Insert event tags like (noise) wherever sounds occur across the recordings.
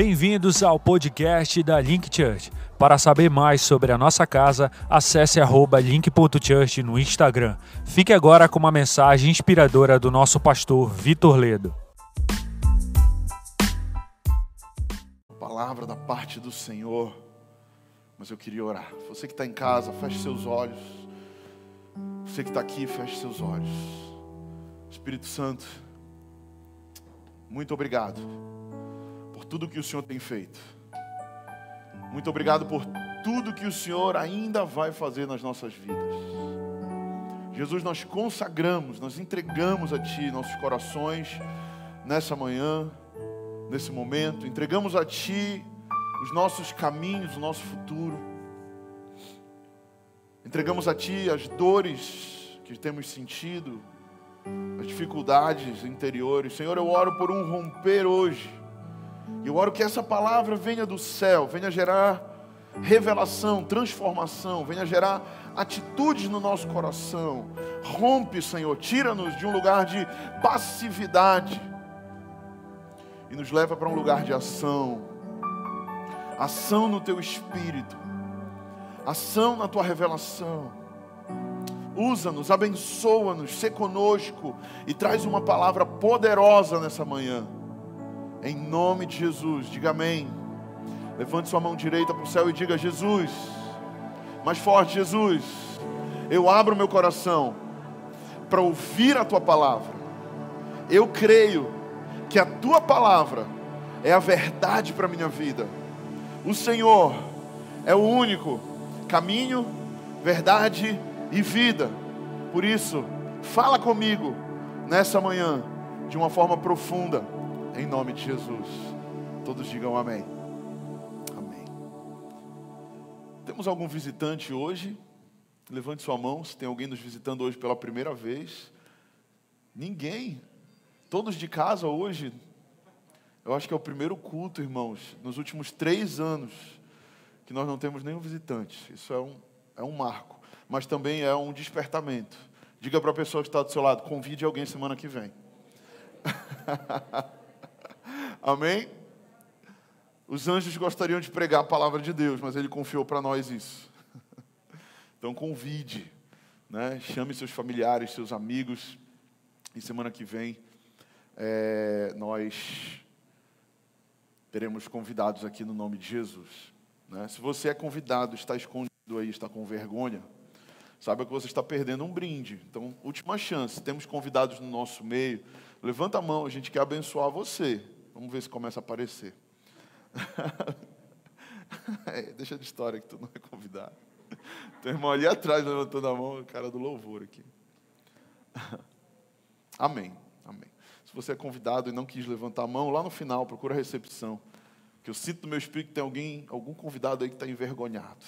Bem-vindos ao podcast da Link Church. Para saber mais sobre a nossa casa, acesse link.church no Instagram. Fique agora com uma mensagem inspiradora do nosso pastor Vitor Ledo. Palavra da parte do Senhor, mas eu queria orar. Você que está em casa, feche seus olhos. Você que está aqui, feche seus olhos. Espírito Santo, muito obrigado tudo que o Senhor tem feito. Muito obrigado por tudo que o Senhor ainda vai fazer nas nossas vidas. Jesus, nós consagramos, nós entregamos a Ti nossos corações nessa manhã, nesse momento, entregamos a Ti os nossos caminhos, o nosso futuro. Entregamos a Ti as dores que temos sentido, as dificuldades interiores. Senhor, eu oro por um romper hoje. Eu oro que essa palavra venha do céu, venha gerar revelação, transformação, venha gerar atitudes no nosso coração. Rompe, Senhor, tira-nos de um lugar de passividade e nos leva para um lugar de ação. Ação no teu espírito, ação na tua revelação. Usa-nos, abençoa-nos, se conosco e traz uma palavra poderosa nessa manhã. Em nome de Jesus, diga amém. Levante sua mão direita para o céu e diga: Jesus, mais forte, Jesus, eu abro meu coração para ouvir a tua palavra. Eu creio que a tua palavra é a verdade para a minha vida. O Senhor é o único caminho, verdade e vida. Por isso, fala comigo nessa manhã de uma forma profunda, em nome de Jesus. Todos digam amém. Amém. Temos algum visitante hoje? Levante sua mão se tem alguém nos visitando hoje pela primeira vez. Ninguém. Todos de casa hoje. Eu acho que é o primeiro culto, irmãos, nos últimos três anos, que nós não temos nenhum visitante. Isso é um, é um marco mas também é um despertamento. Diga para a pessoa que está do seu lado: convide alguém semana que vem. (laughs) Amém? Os anjos gostariam de pregar a palavra de Deus, mas ele confiou para nós isso. (laughs) Então convide, né? chame seus familiares, seus amigos, e semana que vem é, nós teremos convidados aqui no nome de Jesus. Né? Se você é convidado, está escondido aí, está com vergonha, saiba que você está perdendo um brinde. Então, última chance. Temos convidados no nosso meio. Levanta a mão, a gente quer abençoar você. Vamos ver se começa a aparecer. (laughs) é, deixa de história que tu não é convidado. Tem irmão ali atrás levantando a mão, o cara do louvor aqui. (laughs) Amém. Amém. Se você é convidado e não quis levantar a mão, lá no final, procura a recepção. Que eu sinto no meu espírito que tem alguém, algum convidado aí que está envergonhado.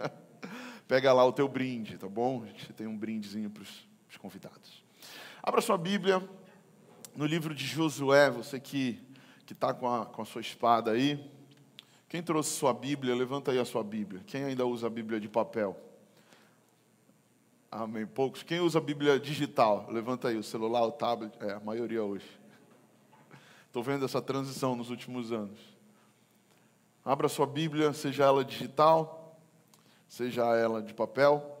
(laughs) Pega lá o teu brinde, tá bom? A gente tem um brindezinho para os convidados. Abra sua Bíblia no livro de Josué, você que está com, a, com a sua espada aí. Quem trouxe sua Bíblia, levanta aí a sua Bíblia. Quem ainda usa a Bíblia de papel? Amém. Poucos. Quem usa a Bíblia digital? Levanta aí o celular, o tablet. É, a maioria hoje. (laughs) Estou vendo essa transição nos últimos anos. Abra sua Bíblia, seja ela digital seja ela de papel,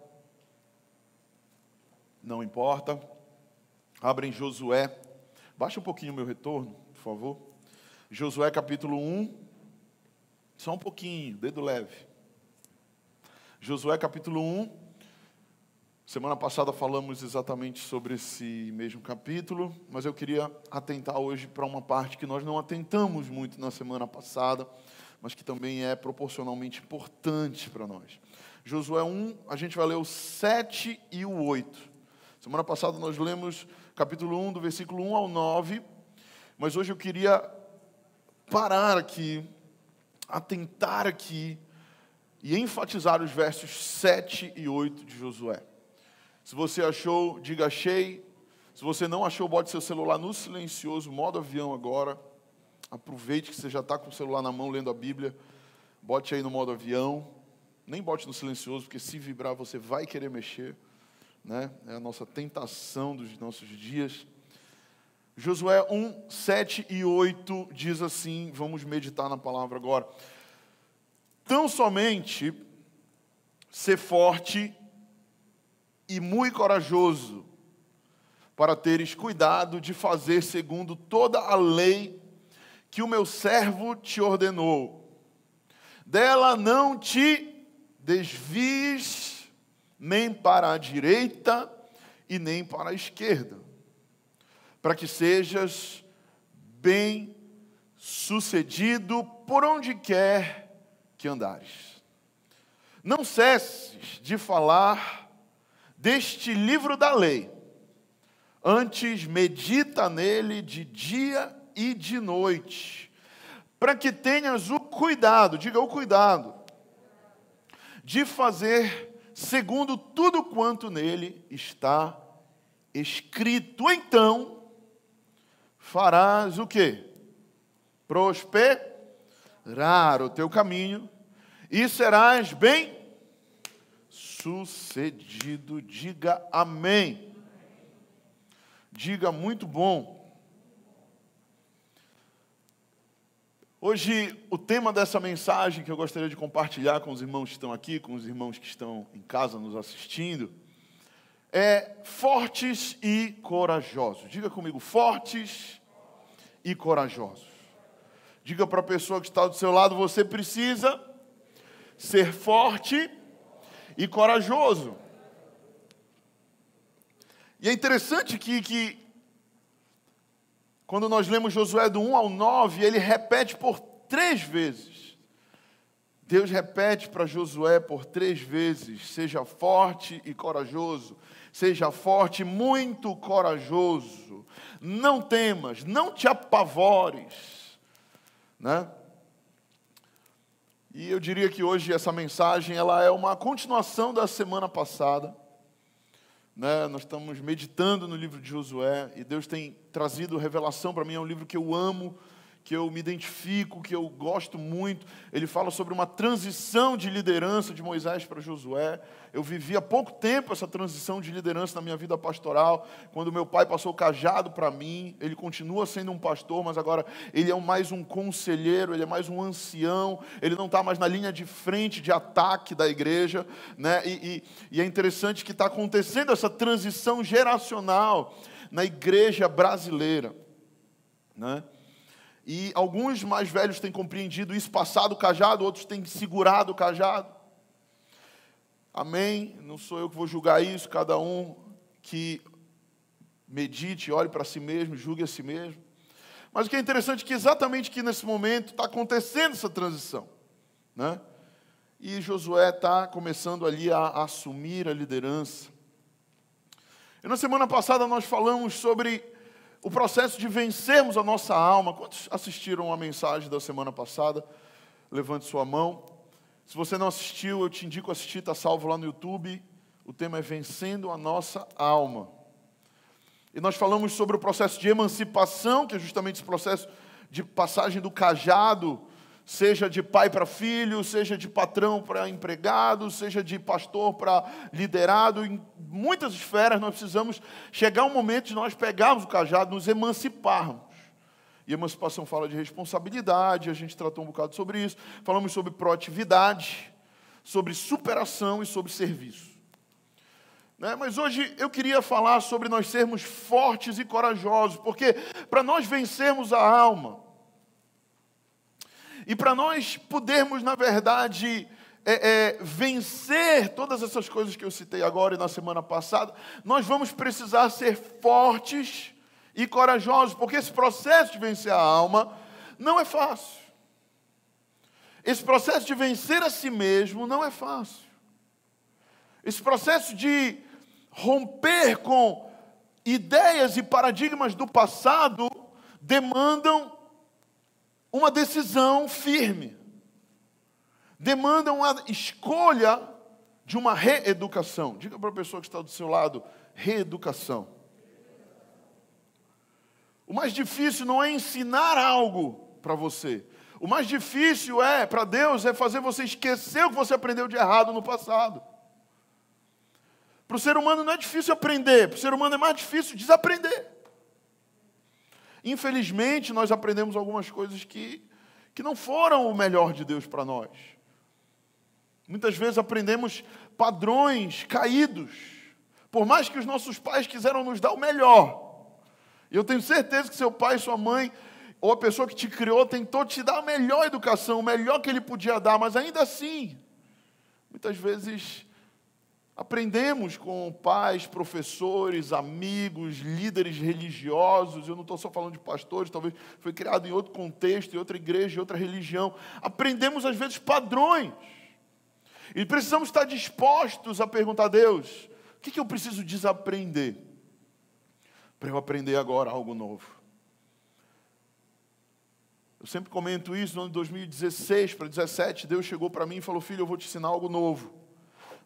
não importa. Abra em Josué, baixa um pouquinho o meu retorno, por favor. Josué capítulo 1, só um pouquinho, dedo leve. Josué capítulo 1, semana passada falamos exatamente sobre esse mesmo capítulo, mas eu queria atentar hoje para uma parte que nós não atentamos muito na semana passada, mas que também é proporcionalmente importante para nós. Josué 1, a gente vai ler o 7 e o 8. Semana passada nós lemos capítulo 1, do versículo 1 ao 9, mas hoje eu queria parar aqui, atentar aqui e enfatizar os versos 7 e 8 de Josué. Se você achou, diga achei. Se você não achou, bote seu celular no silencioso, modo avião agora. Aproveite que você já está com o celular na mão lendo a Bíblia. Bote aí no modo avião. Nem bote no silencioso, porque se vibrar você vai querer mexer. Né? É a nossa tentação dos nossos dias. Josué 1, 7 e 8 diz assim: vamos meditar na palavra agora. Tão somente ser forte e muito corajoso, para teres cuidado de fazer segundo toda a lei que o meu servo te ordenou. Dela não te desvies nem para a direita e nem para a esquerda, para que sejas bem sucedido por onde quer que andares. Não cesses de falar deste livro da lei, antes medita nele de dia e de noite, para que tenhas o cuidado, diga o cuidado, de fazer segundo tudo quanto nele está escrito. Então, farás o que? Prosperar o teu caminho e serás bem sucedido. Diga amém. Diga muito bom. Hoje, o tema dessa mensagem que eu gostaria de compartilhar com os irmãos que estão aqui, com os irmãos que estão em casa nos assistindo, é fortes e corajosos. Diga comigo, fortes e corajosos. Diga para a pessoa que está do seu lado, você precisa ser forte e corajoso. E é interessante que, que quando nós lemos Josué do 1 ao 9, ele repete por três vezes. Deus repete para Josué por três vezes: seja forte e corajoso, seja forte, muito corajoso, não temas, não te apavores, né? E eu diria que hoje essa mensagem ela é uma continuação da semana passada. Né? Nós estamos meditando no livro de Josué e Deus tem trazido revelação para mim. É um livro que eu amo, que eu me identifico, que eu gosto muito. Ele fala sobre uma transição de liderança de Moisés para Josué. Eu vivi há pouco tempo essa transição de liderança na minha vida pastoral, quando meu pai passou o cajado para mim. Ele continua sendo um pastor, mas agora ele é mais um conselheiro, ele é mais um ancião, ele não está mais na linha de frente de ataque da igreja. Né? E, e, e é interessante que está acontecendo essa transição geracional na igreja brasileira. Né? E alguns mais velhos têm compreendido isso, passado o cajado, outros têm segurado o cajado. Amém? Não sou eu que vou julgar isso, cada um que medite, olhe para si mesmo, julgue a si mesmo. Mas o que é interessante é que exatamente aqui nesse momento está acontecendo essa transição. Né? E Josué está começando ali a, a assumir a liderança. E na semana passada nós falamos sobre o processo de vencermos a nossa alma. Quantos assistiram a mensagem da semana passada? Levante sua mão. Se você não assistiu, eu te indico assistir, está salvo lá no YouTube. O tema é Vencendo a Nossa Alma. E nós falamos sobre o processo de emancipação, que é justamente esse processo de passagem do cajado seja de pai para filho, seja de patrão para empregado, seja de pastor para liderado, em muitas esferas nós precisamos chegar um momento de nós pegarmos o cajado, nos emanciparmos. E emancipação fala de responsabilidade, a gente tratou um bocado sobre isso. Falamos sobre proatividade, sobre superação e sobre serviço. Né? Mas hoje eu queria falar sobre nós sermos fortes e corajosos, porque para nós vencermos a alma, e para nós podermos, na verdade, é, é, vencer todas essas coisas que eu citei agora e na semana passada, nós vamos precisar ser fortes e corajosos, porque esse processo de vencer a alma não é fácil. Esse processo de vencer a si mesmo não é fácil. Esse processo de romper com ideias e paradigmas do passado demandam uma decisão firme, demanda uma escolha de uma reeducação. Diga para a pessoa que está do seu lado: reeducação. O mais difícil não é ensinar algo para você. O mais difícil é, para Deus, é fazer você esquecer o que você aprendeu de errado no passado. Para o ser humano não é difícil aprender, para o ser humano é mais difícil desaprender. Infelizmente, nós aprendemos algumas coisas que, que não foram o melhor de Deus para nós. Muitas vezes aprendemos padrões caídos, por mais que os nossos pais quiseram nos dar o melhor. Eu tenho certeza que seu pai sua mãe, ou a pessoa que te criou, tentou te dar a melhor educação, o melhor que ele podia dar, mas ainda assim, muitas vezes aprendemos com pais, professores, amigos, líderes religiosos. Eu não estou só falando de pastores, talvez foi criado em outro contexto, em outra igreja, em outra religião. Aprendemos às vezes padrões. E precisamos estar dispostos a perguntar a Deus: o que, que eu preciso desaprender para eu aprender agora algo novo? Eu sempre comento isso, no ano de 2016 para 2017, Deus chegou para mim e falou: Filho, eu vou te ensinar algo novo.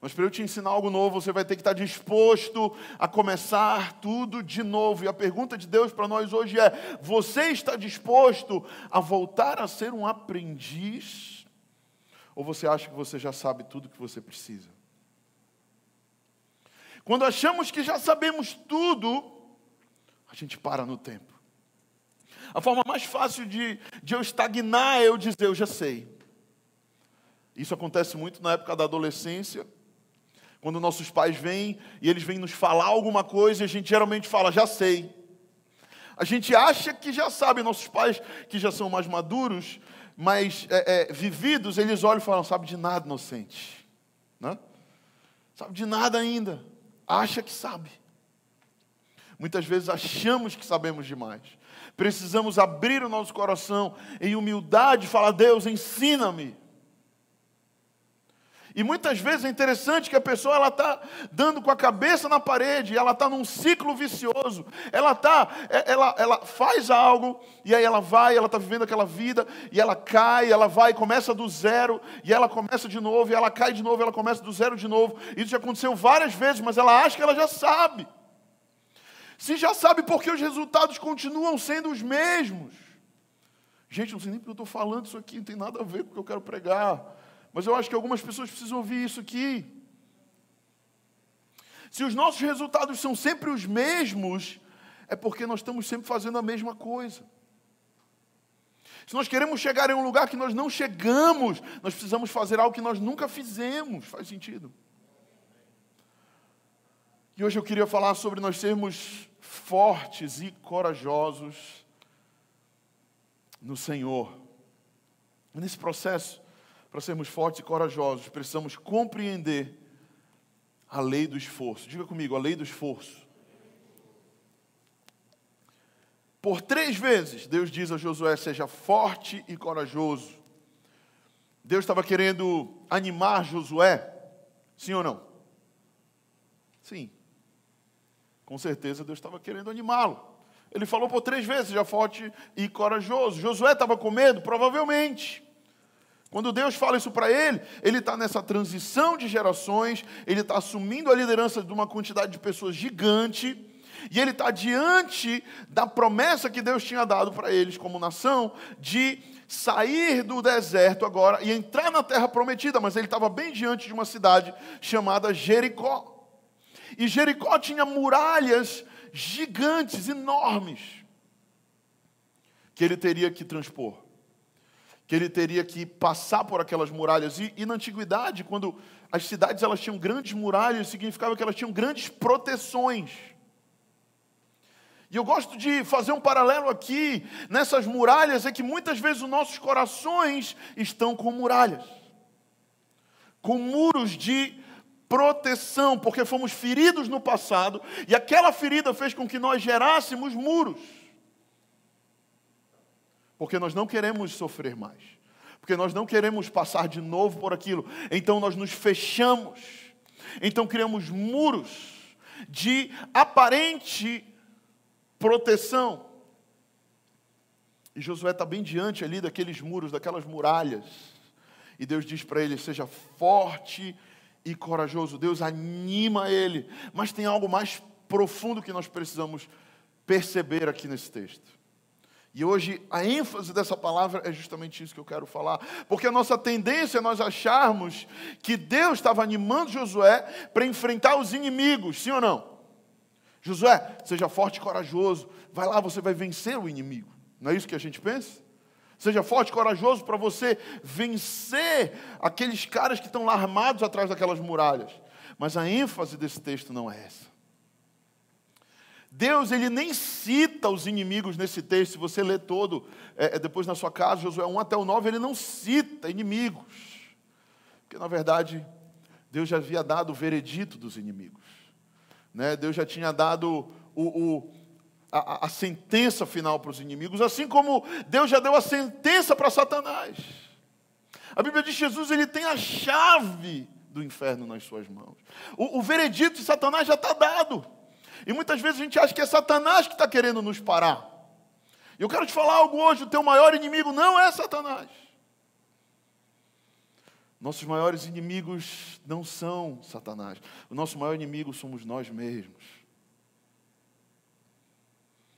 Mas para eu te ensinar algo novo, você vai ter que estar disposto a começar tudo de novo. E a pergunta de Deus para nós hoje é: você está disposto a voltar a ser um aprendiz? Ou você acha que você já sabe tudo que você precisa? Quando achamos que já sabemos tudo, a gente para no tempo. A forma mais fácil de, de eu estagnar é eu dizer, eu já sei. Isso acontece muito na época da adolescência, quando nossos pais vêm e eles vêm nos falar alguma coisa a gente geralmente fala, já sei. A gente acha que já sabe, nossos pais que já são mais maduros, mais é, é, vividos, eles olham e falam: sabe de nada, inocente. Né? Sabe de nada ainda. Acha que sabe. Muitas vezes achamos que sabemos demais. Precisamos abrir o nosso coração em humildade e falar: Deus, ensina-me. E muitas vezes é interessante que a pessoa ela está dando com a cabeça na parede, ela está num ciclo vicioso. Ela tá, é, ela, ela faz algo e aí ela vai, ela está vivendo aquela vida e ela cai, ela vai, começa do zero e ela começa de novo e ela cai de novo, ela começa do zero de novo. Isso já aconteceu várias vezes, mas ela acha que ela já sabe. Se já sabe, porque os resultados continuam sendo os mesmos? Gente, não sei nem porque eu estou falando isso aqui, não tem nada a ver com o que eu quero pregar. Mas eu acho que algumas pessoas precisam ouvir isso aqui. Se os nossos resultados são sempre os mesmos, é porque nós estamos sempre fazendo a mesma coisa. Se nós queremos chegar em um lugar que nós não chegamos, nós precisamos fazer algo que nós nunca fizemos. Faz sentido? E hoje eu queria falar sobre nós sermos fortes e corajosos no Senhor. Nesse processo, para sermos fortes e corajosos, precisamos compreender a lei do esforço. Diga comigo, a lei do esforço. Por três vezes, Deus diz a Josué: seja forte e corajoso. Deus estava querendo animar Josué, sim ou não? Sim. Com certeza Deus estava querendo animá-lo. Ele falou por três vezes: seja forte e corajoso. Josué estava com medo? Provavelmente. Quando Deus fala isso para ele, ele está nessa transição de gerações, ele está assumindo a liderança de uma quantidade de pessoas gigante, e ele está diante da promessa que Deus tinha dado para eles como nação, de sair do deserto agora e entrar na terra prometida, mas ele estava bem diante de uma cidade chamada Jericó. E Jericó tinha muralhas gigantes, enormes, que ele teria que transpor que ele teria que passar por aquelas muralhas. E, e, na antiguidade, quando as cidades elas tinham grandes muralhas, significava que elas tinham grandes proteções. E eu gosto de fazer um paralelo aqui nessas muralhas, é que muitas vezes os nossos corações estão com muralhas, com muros de proteção, porque fomos feridos no passado, e aquela ferida fez com que nós gerássemos muros. Porque nós não queremos sofrer mais. Porque nós não queremos passar de novo por aquilo. Então nós nos fechamos. Então criamos muros de aparente proteção. E Josué está bem diante ali daqueles muros, daquelas muralhas. E Deus diz para ele: seja forte e corajoso. Deus anima ele. Mas tem algo mais profundo que nós precisamos perceber aqui nesse texto. E hoje a ênfase dessa palavra é justamente isso que eu quero falar, porque a nossa tendência é nós acharmos que Deus estava animando Josué para enfrentar os inimigos, sim ou não? Josué, seja forte e corajoso. Vai lá, você vai vencer o inimigo. Não é isso que a gente pensa? Seja forte e corajoso para você vencer aqueles caras que estão lá armados atrás daquelas muralhas. Mas a ênfase desse texto não é essa. Deus ele nem cita os inimigos nesse texto. Se você ler todo, é, é depois na sua casa, Josué 1 até o 9, ele não cita inimigos. Porque na verdade, Deus já havia dado o veredito dos inimigos. Né? Deus já tinha dado o, o a, a, sentença final para os inimigos, assim como Deus já deu a sentença para Satanás. A Bíblia diz que Jesus ele tem a chave do inferno nas suas mãos. O, o veredito de Satanás já está dado. E muitas vezes a gente acha que é Satanás que está querendo nos parar. E eu quero te falar algo hoje: o teu maior inimigo não é Satanás. Nossos maiores inimigos não são Satanás. O nosso maior inimigo somos nós mesmos.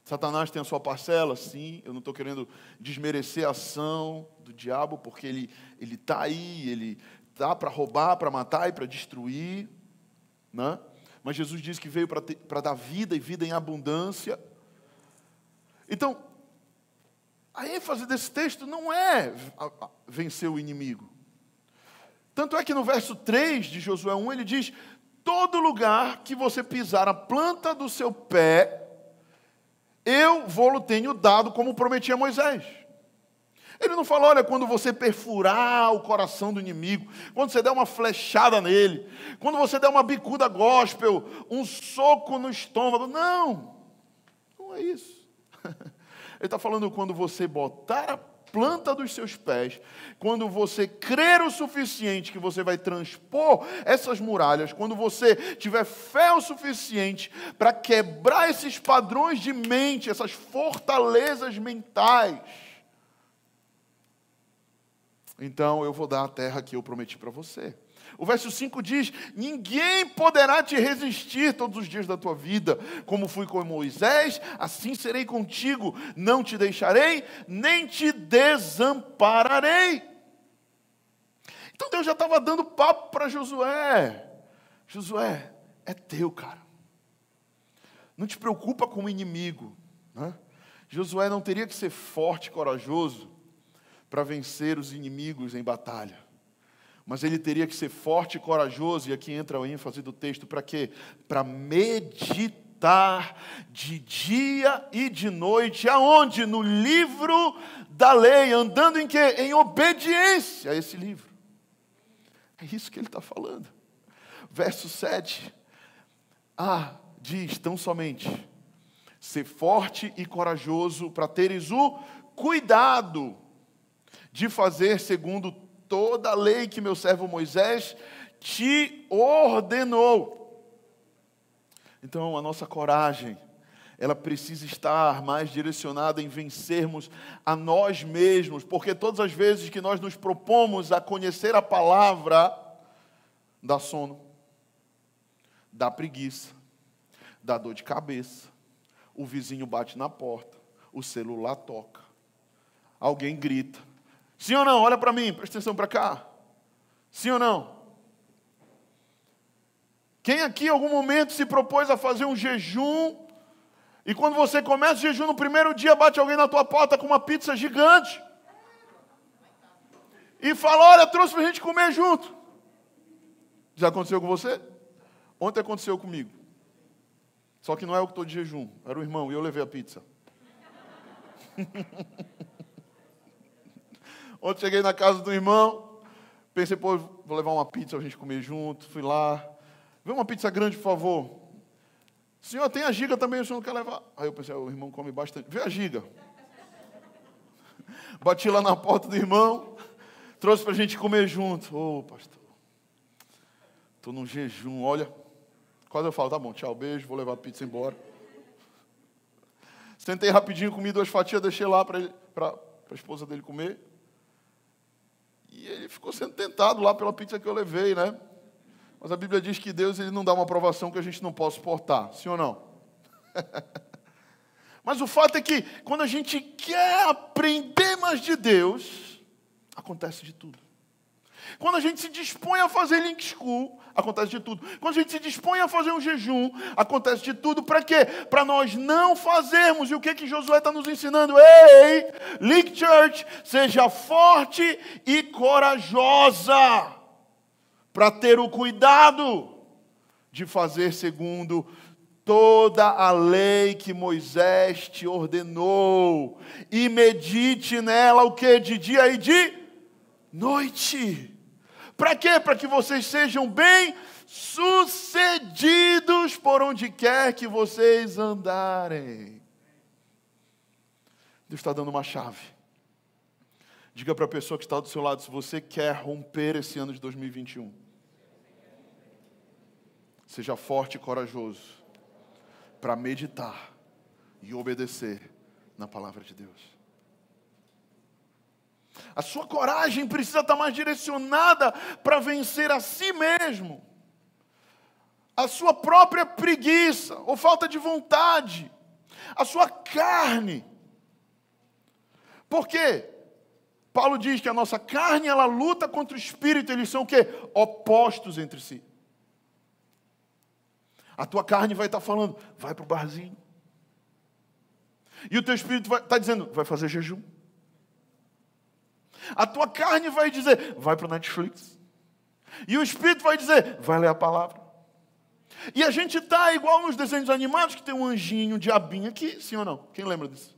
Satanás tem a sua parcela, sim. Eu não estou querendo desmerecer a ação do diabo, porque ele ele está aí, ele está para roubar, para matar e para destruir, né? Mas Jesus disse que veio para dar vida e vida em abundância. Então, a ênfase desse texto não é vencer o inimigo. Tanto é que no verso 3 de Josué 1 ele diz: Todo lugar que você pisar a planta do seu pé, eu vou-lo tenho dado, como prometi a Moisés. Ele não falou, olha, quando você perfurar o coração do inimigo, quando você der uma flechada nele, quando você der uma bicuda gospel, um soco no estômago. Não, não é isso. (laughs) Ele está falando quando você botar a planta dos seus pés, quando você crer o suficiente que você vai transpor essas muralhas, quando você tiver fé o suficiente para quebrar esses padrões de mente, essas fortalezas mentais, então eu vou dar a terra que eu prometi para você. O verso 5 diz: Ninguém poderá te resistir todos os dias da tua vida. Como fui com Moisés, assim serei contigo. Não te deixarei, nem te desampararei. Então Deus já estava dando papo para Josué. Josué, é teu, cara. Não te preocupa com o inimigo. Né? Josué não teria que ser forte corajoso para vencer os inimigos em batalha mas ele teria que ser forte e corajoso, e aqui entra a ênfase do texto, para quê? Para meditar de dia e de noite, aonde? No livro da lei, andando em quê? Em obediência a esse livro. É isso que ele está falando. Verso 7. Ah, diz tão somente: ser forte e corajoso para teres o cuidado de fazer segundo toda a lei que meu servo Moisés te ordenou. Então, a nossa coragem, ela precisa estar mais direcionada em vencermos a nós mesmos, porque todas as vezes que nós nos propomos a conhecer a palavra, dá sono, dá preguiça, dá dor de cabeça, o vizinho bate na porta, o celular toca, alguém grita, Sim ou não? Olha para mim, presta atenção para cá. Sim ou não? Quem aqui em algum momento se propôs a fazer um jejum e quando você começa o jejum no primeiro dia bate alguém na tua porta com uma pizza gigante e fala: Olha, trouxe para a gente comer junto. Já aconteceu com você? Ontem aconteceu comigo. Só que não é eu que estou de jejum, era o irmão e eu levei a pizza. (laughs) Ontem cheguei na casa do irmão, pensei, pô, vou levar uma pizza para a gente comer junto. Fui lá, vê uma pizza grande, por favor. Senhor, tem a giga também, o senhor não quer levar? Aí eu pensei, o irmão come bastante. Vê a giga. (laughs) Bati lá na porta do irmão, trouxe para a gente comer junto. Ô, oh, pastor, estou num jejum, olha. Quase eu falo, tá bom, tchau, beijo, vou levar a pizza embora. Sentei rapidinho, comi duas fatias, deixei lá para a esposa dele comer. Ele ficou sendo tentado lá pela pizza que eu levei, né? Mas a Bíblia diz que Deus ele não dá uma aprovação que a gente não possa suportar, sim ou não? (laughs) Mas o fato é que quando a gente quer aprender mais de Deus, acontece de tudo. Quando a gente se dispõe a fazer link school, acontece de tudo. Quando a gente se dispõe a fazer um jejum, acontece de tudo. Para quê? Para nós não fazermos. E o que que Josué está nos ensinando? Ei, Link Church, seja forte e corajosa para ter o cuidado de fazer segundo toda a lei que Moisés te ordenou e medite nela o que de dia e de noite. Para quê? Para que vocês sejam bem sucedidos por onde quer que vocês andarem. Deus está dando uma chave. Diga para a pessoa que está do seu lado se você quer romper esse ano de 2021. Seja forte e corajoso para meditar e obedecer na palavra de Deus. A sua coragem precisa estar mais direcionada para vencer a si mesmo, a sua própria preguiça ou falta de vontade, a sua carne. Por quê? Paulo diz que a nossa carne ela luta contra o espírito, eles são o quê? Opostos entre si. A tua carne vai estar falando, vai para o barzinho. E o teu espírito vai estar tá dizendo, vai fazer jejum. A tua carne vai dizer, vai para o Netflix. E o espírito vai dizer, vai ler a palavra. E a gente está igual nos desenhos animados, que tem um anjinho, um diabinho aqui, sim ou não? Quem lembra disso?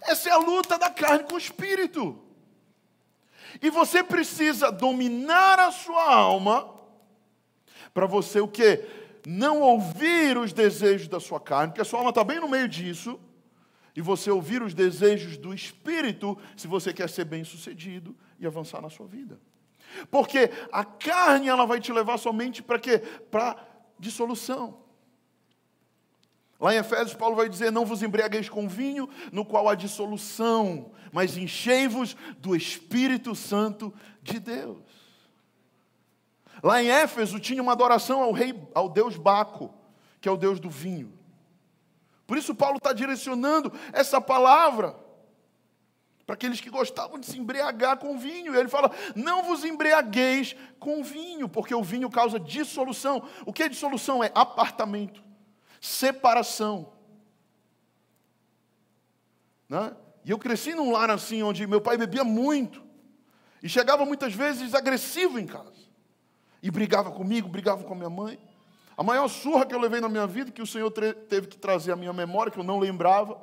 Essa é a luta da carne com o espírito. E você precisa dominar a sua alma para você o quê? Não ouvir os desejos da sua carne, porque a sua alma está bem no meio disso, e você ouvir os desejos do Espírito, se você quer ser bem sucedido e avançar na sua vida. Porque a carne ela vai te levar somente para quê? Para dissolução. Lá em Efésios, Paulo vai dizer: Não vos embriagueis com vinho, no qual há dissolução, mas enchei-vos do Espírito Santo de Deus. Lá em Éfeso tinha uma adoração ao rei, ao deus Baco, que é o deus do vinho. Por isso Paulo está direcionando essa palavra para aqueles que gostavam de se embriagar com vinho. E ele fala: não vos embriagueis com vinho, porque o vinho causa dissolução. O que é dissolução? É apartamento, separação. Né? E eu cresci num lar assim, onde meu pai bebia muito, e chegava muitas vezes agressivo em casa e brigava comigo, brigava com a minha mãe. A maior surra que eu levei na minha vida, que o Senhor teve que trazer à minha memória, que eu não lembrava,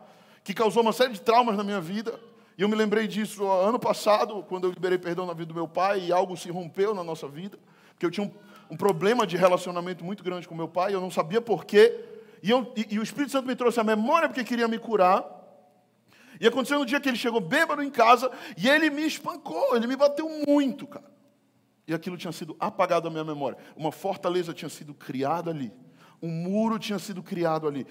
que causou uma série de traumas na minha vida. E eu me lembrei disso ano passado, quando eu liberei perdão na vida do meu pai, e algo se rompeu na nossa vida, porque eu tinha um, um problema de relacionamento muito grande com meu pai, eu não sabia porquê. E, eu, e, e o Espírito Santo me trouxe a memória porque queria me curar. E aconteceu no dia que ele chegou bêbado em casa e ele me espancou, ele me bateu muito, cara e aquilo tinha sido apagado da minha memória. Uma fortaleza tinha sido criada ali. Um muro tinha sido criado ali.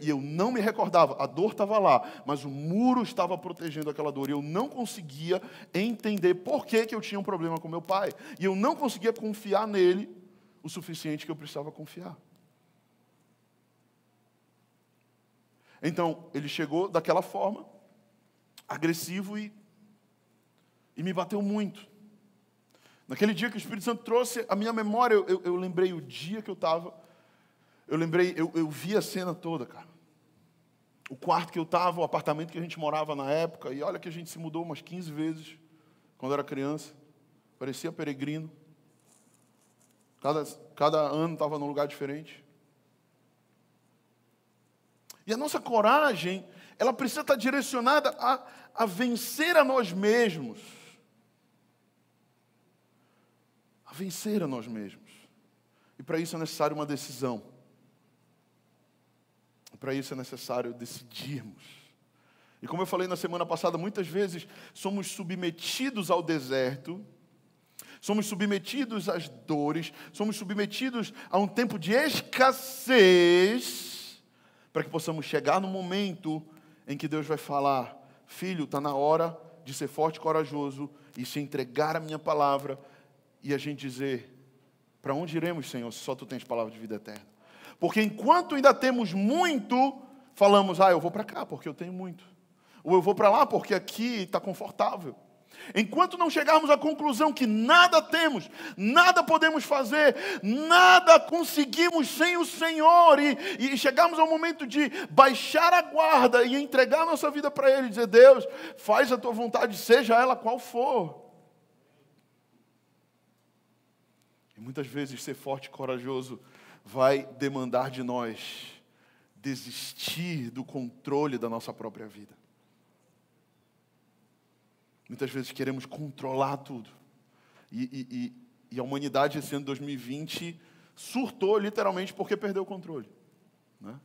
E eu não me recordava, a dor estava lá, mas o muro estava protegendo aquela dor. E eu não conseguia entender por que, que eu tinha um problema com meu pai. E eu não conseguia confiar nele o suficiente que eu precisava confiar. Então, ele chegou daquela forma, agressivo e, e me bateu muito. Naquele dia que o Espírito Santo trouxe a minha memória, eu, eu, eu lembrei o dia que eu estava, eu lembrei, eu, eu vi a cena toda, cara. O quarto que eu estava, o apartamento que a gente morava na época, e olha que a gente se mudou umas 15 vezes quando era criança, parecia peregrino. Cada, cada ano estava num lugar diferente. E a nossa coragem, ela precisa estar direcionada a, a vencer a nós mesmos a vencer a nós mesmos. E para isso é necessário uma decisão. Para isso é necessário decidirmos. E como eu falei na semana passada, muitas vezes somos submetidos ao deserto, somos submetidos às dores, somos submetidos a um tempo de escassez, para que possamos chegar no momento em que Deus vai falar: Filho, está na hora de ser forte e corajoso e se entregar a minha palavra e a gente dizer: Para onde iremos, Senhor, se só tu tens palavra de vida eterna? Porque enquanto ainda temos muito, falamos: Ah, eu vou para cá porque eu tenho muito. Ou eu vou para lá porque aqui está confortável. Enquanto não chegarmos à conclusão que nada temos, nada podemos fazer, nada conseguimos sem o Senhor, e, e chegarmos ao momento de baixar a guarda e entregar nossa vida para Ele, dizer: Deus, faz a tua vontade, seja ela qual for. E muitas vezes ser forte e corajoso vai demandar de nós desistir do controle da nossa própria vida. Muitas vezes queremos controlar tudo. E, e, e, e a humanidade, esse ano 2020, surtou literalmente porque perdeu o controle. Né?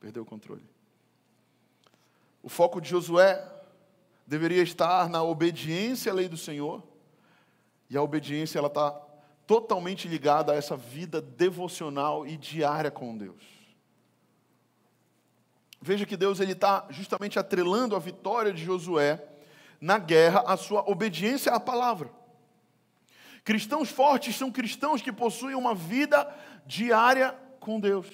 Perdeu o controle. O foco de Josué deveria estar na obediência à lei do Senhor. E a obediência ela está totalmente ligada a essa vida devocional e diária com Deus. Veja que Deus ele está justamente atrelando a vitória de Josué na guerra a sua obediência à palavra. Cristãos fortes são cristãos que possuem uma vida diária com Deus.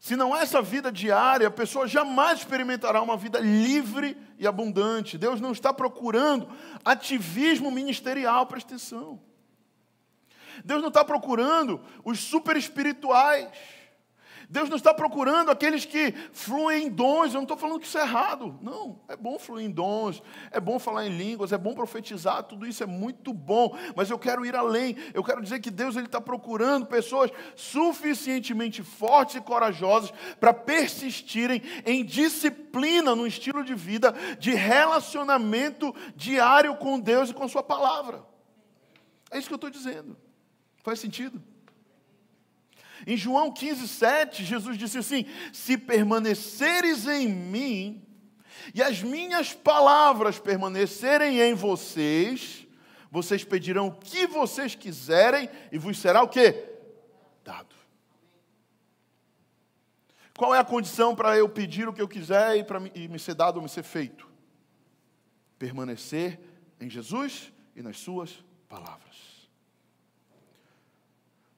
Se não há essa vida diária, a pessoa jamais experimentará uma vida livre e abundante. Deus não está procurando ativismo ministerial, presta atenção. Deus não está procurando os super espirituais. Deus não está procurando aqueles que fluem em dons. Eu não estou falando que isso é errado. Não, é bom fluir em dons, é bom falar em línguas, é bom profetizar, tudo isso é muito bom. Mas eu quero ir além. Eu quero dizer que Deus ele está procurando pessoas suficientemente fortes e corajosas para persistirem em disciplina no estilo de vida de relacionamento diário com Deus e com Sua palavra. É isso que eu estou dizendo. Faz sentido? Em João 15, 7, Jesus disse assim: Se permaneceres em mim, e as minhas palavras permanecerem em vocês,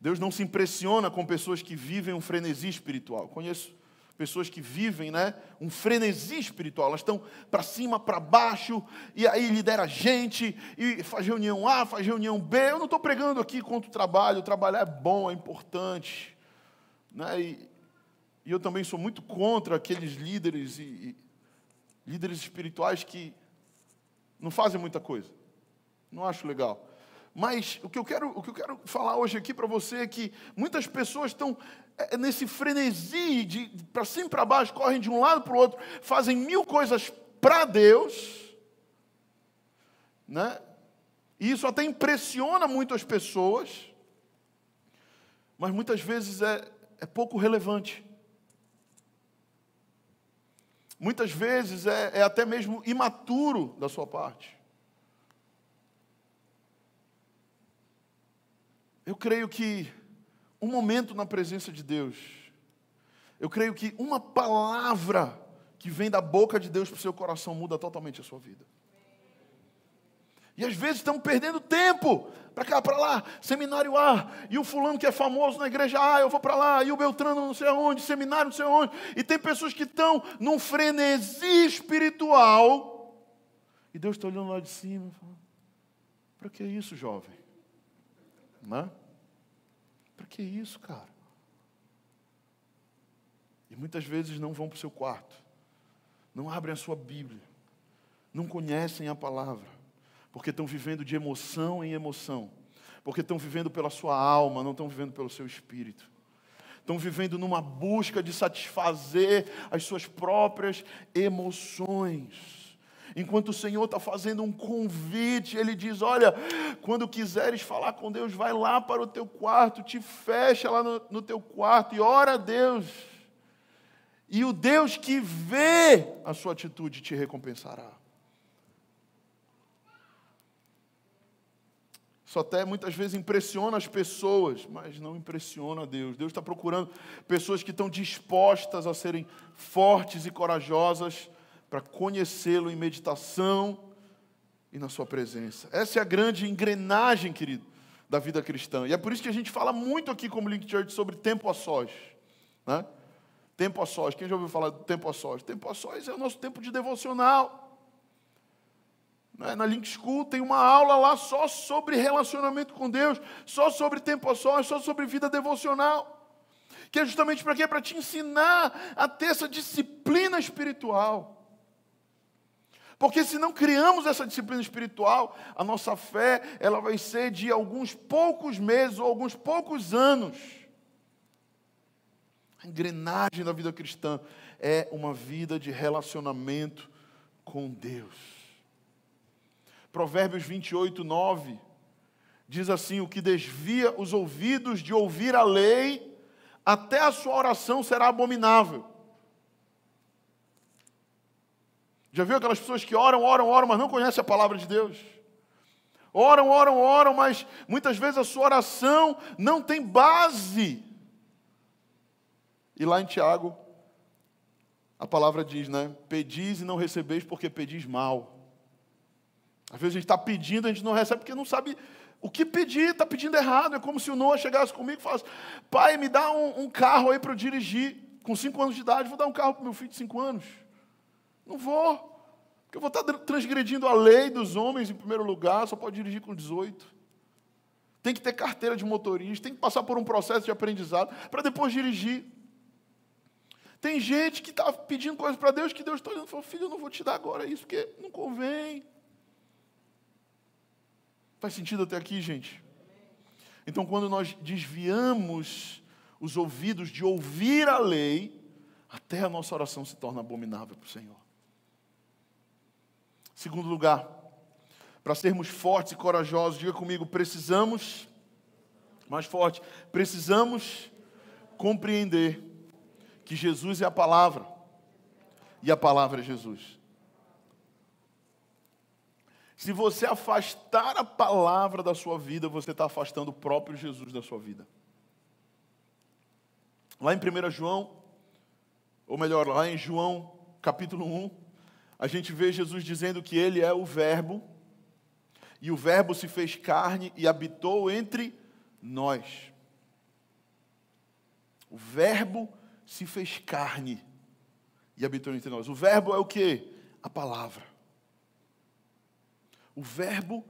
Deus não se impressiona com pessoas que vivem um frenesi espiritual. Conheço pessoas que vivem né, um frenesi espiritual. Elas estão para cima, para baixo, e aí lidera gente, e faz reunião A, faz reunião B. Eu não estou pregando aqui contra o trabalho. Trabalhar é bom, é importante. Né? E, e eu também sou muito contra aqueles líderes e, e líderes espirituais que não fazem muita coisa. Não acho legal. Mas o que eu quero, o que eu quero falar hoje aqui para você é que muitas pessoas estão é, é nesse frenesi de para cima e para baixo, correm de um lado para o outro, fazem mil coisas para Deus, né? E isso até impressiona muito as pessoas, mas muitas vezes é, é pouco relevante. Muitas vezes é, é até mesmo imaturo da sua parte. Eu creio que um momento na presença de Deus, eu creio que uma palavra que vem da boca de Deus para o seu coração muda totalmente a sua vida. E às vezes estamos perdendo tempo para cá, para lá, seminário A, e o fulano que é famoso na igreja A, eu vou para lá, e o Beltrano não sei aonde, seminário não sei aonde. E tem pessoas que estão num frenesi espiritual, e Deus está olhando lá de cima para que isso, jovem? Não é? Que isso, cara? E muitas vezes não vão para o seu quarto, não abrem a sua Bíblia, não conhecem a palavra, porque estão vivendo de emoção em emoção, porque estão vivendo pela sua alma, não estão vivendo pelo seu espírito. Estão vivendo numa busca de satisfazer as suas próprias emoções. Enquanto o Senhor está fazendo um convite, Ele diz: Olha, quando quiseres falar com Deus, vai lá para o teu quarto, te fecha lá no, no teu quarto e ora a Deus. E o Deus que vê a sua atitude te recompensará. Isso até muitas vezes impressiona as pessoas, mas não impressiona Deus. Deus está procurando pessoas que estão dispostas a serem fortes e corajosas para conhecê-lo em meditação e na sua presença. Essa é a grande engrenagem, querido, da vida cristã. E é por isso que a gente fala muito aqui como Link Church sobre tempo a sós. Né? Tempo a sós. Quem já ouviu falar do tempo a sós? Tempo a sós é o nosso tempo de devocional. Né? Na Link School tem uma aula lá só sobre relacionamento com Deus, só sobre tempo a sós, só sobre vida devocional. Que é justamente para quê? Para te ensinar a ter essa disciplina espiritual. Porque se não criamos essa disciplina espiritual, a nossa fé, ela vai ser de alguns poucos meses ou alguns poucos anos. A engrenagem da vida cristã é uma vida de relacionamento com Deus. Provérbios 28, 9 diz assim: O que desvia os ouvidos de ouvir a lei, até a sua oração será abominável. Já viu aquelas pessoas que oram, oram, oram, mas não conhecem a palavra de Deus? Oram, oram, oram, mas muitas vezes a sua oração não tem base. E lá em Tiago, a palavra diz, né? Pedis e não recebeis porque pedis mal. Às vezes a gente está pedindo, a gente não recebe porque não sabe o que pedir, está pedindo errado. É como se o Noah chegasse comigo e falasse: Pai, me dá um, um carro aí para eu dirigir. Com cinco anos de idade, vou dar um carro para meu filho de cinco anos. Não vou. Porque eu vou estar transgredindo a lei dos homens em primeiro lugar, só pode dirigir com 18. Tem que ter carteira de motorista, tem que passar por um processo de aprendizado para depois dirigir. Tem gente que está pedindo coisas para Deus que Deus está olhando e falou: Filho, eu não vou te dar agora isso, porque não convém. Faz sentido até aqui, gente? Então, quando nós desviamos os ouvidos de ouvir a lei, até a nossa oração se torna abominável para o Senhor. Segundo lugar, para sermos fortes e corajosos, diga comigo, precisamos, mais forte, precisamos compreender que Jesus é a palavra e a palavra é Jesus. Se você afastar a palavra da sua vida, você está afastando o próprio Jesus da sua vida. Lá em 1 João, ou melhor, lá em João capítulo 1, a gente vê Jesus dizendo que ele é o Verbo, e o Verbo se fez carne e habitou entre nós. O Verbo se fez carne e habitou entre nós. O Verbo é o que? A palavra. O Verbo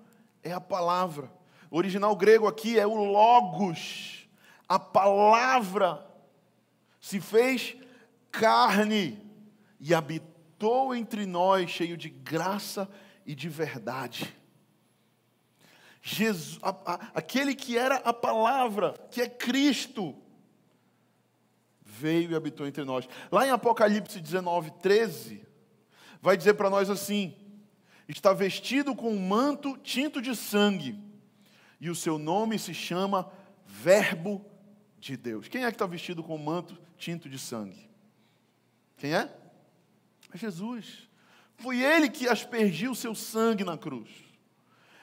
é a palavra. O original grego aqui é o Logos. A palavra se fez carne e habitou habitou entre nós, cheio de graça e de verdade. Jesus, a, a, aquele que era a palavra, que é Cristo, veio e habitou entre nós. Lá em Apocalipse 19, 13, vai dizer para nós assim: está vestido com um manto tinto de sangue, e o seu nome se chama Verbo de Deus. Quem é que está vestido com um manto tinto de sangue? Quem é? É Jesus. Foi ele que aspergiu seu sangue na cruz.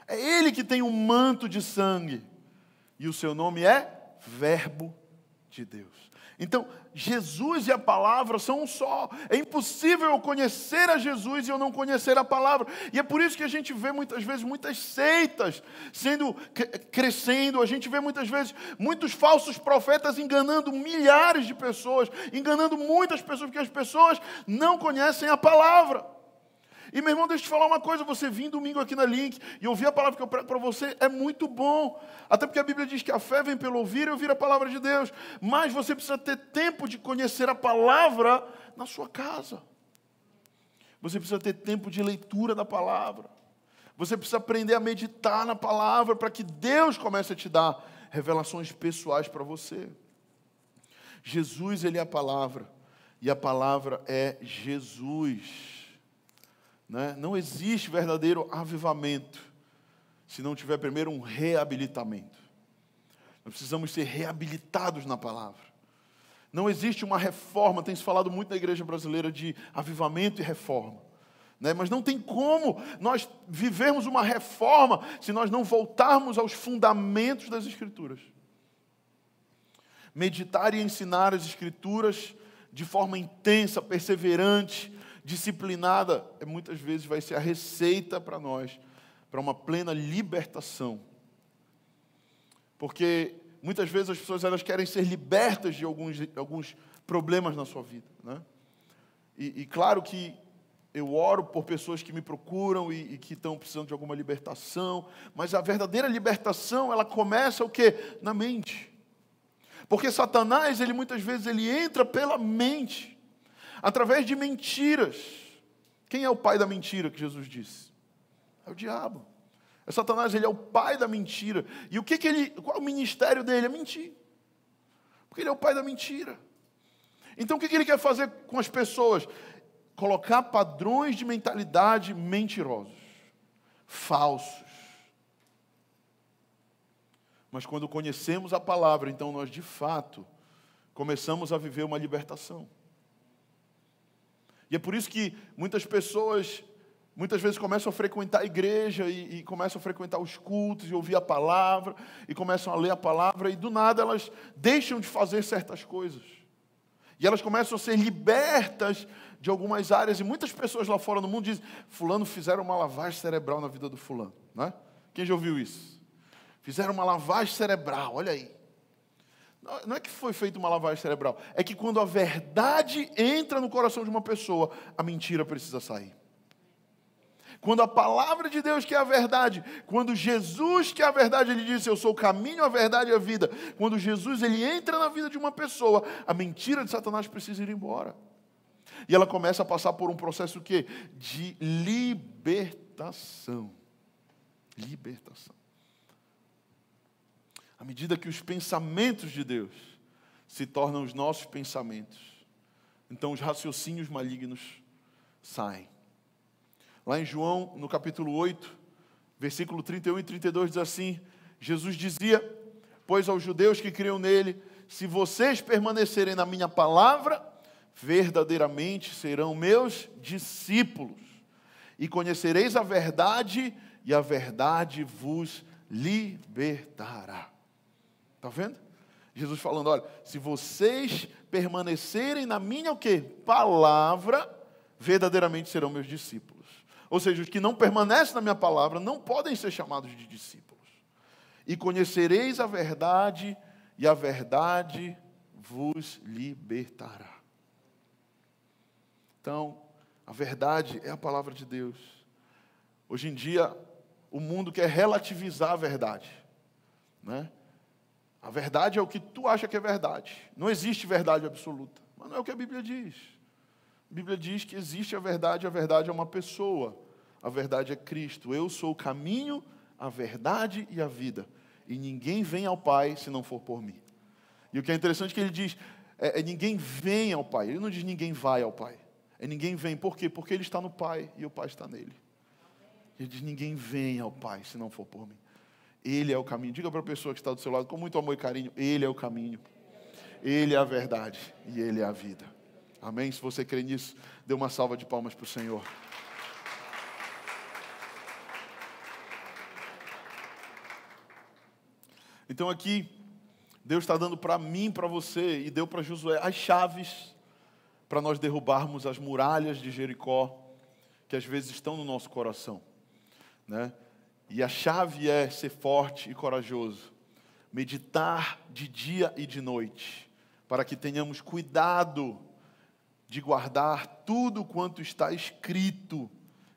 É ele que tem um manto de sangue. E o seu nome é Verbo de Deus. Então, Jesus e a palavra são um só. É impossível eu conhecer a Jesus e eu não conhecer a palavra. E é por isso que a gente vê muitas vezes muitas seitas sendo crescendo. A gente vê muitas vezes muitos falsos profetas enganando milhares de pessoas, enganando muitas pessoas, porque as pessoas não conhecem a palavra. E meu irmão, deixa eu te falar uma coisa: você vir domingo aqui na Link e ouvir a palavra que eu prego para você é muito bom. Até porque a Bíblia diz que a fé vem pelo ouvir e ouvir a palavra de Deus. Mas você precisa ter tempo de conhecer a palavra na sua casa. Você precisa ter tempo de leitura da palavra. Você precisa aprender a meditar na palavra para que Deus comece a te dar revelações pessoais para você. Jesus, Ele é a palavra. E a palavra é Jesus. Né? Não existe verdadeiro avivamento se não tiver primeiro um reabilitamento. Nós precisamos ser reabilitados na palavra. Não existe uma reforma, tem se falado muito na igreja brasileira de avivamento e reforma. Né? Mas não tem como nós vivermos uma reforma se nós não voltarmos aos fundamentos das Escrituras. Meditar e ensinar as Escrituras de forma intensa, perseverante, disciplinada, é, muitas vezes vai ser a receita para nós, para uma plena libertação. Porque muitas vezes as pessoas elas querem ser libertas de alguns, alguns problemas na sua vida. Né? E, e claro que eu oro por pessoas que me procuram e, e, que estão precisando de alguma libertação, mas a verdadeira libertação, ela começa o quê? Na mente. Porque Satanás, ele muitas vezes ele entra pela mente, através de mentiras. Quem é o pai da mentira que Jesus disse? É o diabo. É Satanás, ele é o pai da mentira. E o que que ele, qual é o ministério dele? É mentir. Porque ele é o pai da mentira. Então o que, que ele quer fazer com as pessoas? Colocar padrões de mentalidade mentirosos, falsos. Mas quando conhecemos a palavra, então nós de fato começamos a viver uma libertação. E é por isso que muitas pessoas muitas vezes começam a frequentar a igreja e, e, começam a frequentar os cultos e ouvir a palavra e começam a ler a palavra e do nada elas deixam de fazer certas coisas. E elas começam a ser libertas de algumas áreas e muitas pessoas lá fora no mundo dizem: fulano fizeram uma lavagem cerebral na vida do fulano, né? Quem já ouviu isso? Fizeram uma lavagem cerebral, olha aí. Não é que foi feita uma lavagem cerebral, é que quando a verdade entra no coração de uma pessoa, a mentira precisa sair. Quando a palavra de Deus, que é a verdade, quando Jesus, que é a verdade, ele disse: Eu sou o caminho, a verdade e a vida. Quando Jesus ele entra na vida de uma pessoa, a mentira de Satanás precisa ir embora. E ela começa a passar por um processo que de libertação. Libertação. À medida que os pensamentos de Deus se tornam os nossos pensamentos, então os raciocínios malignos saem. Lá em João, no capítulo 8, versículo 31 e 32, diz assim: Jesus dizia: Pois aos judeus que criam nele, se vocês permanecerem na minha palavra, verdadeiramente serão meus discípulos, e conhecereis a verdade, e a verdade vos libertará. Está vendo? Jesus falando: olha, se vocês permanecerem na minha o quê? Palavra, verdadeiramente serão meus discípulos. Ou seja, os que não permanecem na minha palavra não podem ser chamados de discípulos. E conhecereis a verdade, e a verdade vos libertará. Então, a verdade é a palavra de Deus. Hoje em dia, o mundo quer relativizar a verdade. Né? A verdade é o que tu acha que é verdade. Não existe verdade absoluta. Mas não é o que a Bíblia diz. A Bíblia diz que existe a verdade, a verdade é uma pessoa, a verdade é Cristo. Eu sou o caminho, a verdade e a vida. E ninguém vem ao Pai se não for por mim. E o que é interessante é que ele diz: é, é ninguém vem ao Pai. Ele não diz ninguém vai ao Pai. É ninguém vem. Por quê? Porque ele está no Pai e o Pai está nele. Ele diz: ninguém vem ao Pai se não for por mim. Ele é o caminho. Diga para a pessoa que está do seu lado com muito amor e carinho: Ele é o caminho. Ele é a verdade e Ele é a vida. Amém? Se você crê nisso, dê uma salva de palmas para o Senhor. Então aqui, Deus está dando para mim, para você, e deu para Josué as chaves para nós derrubarmos as muralhas de Jericó, que às vezes estão no nosso coração. Né? E a chave é ser forte e corajoso, meditar de dia e de noite, para que tenhamos cuidado de guardar tudo quanto está escrito,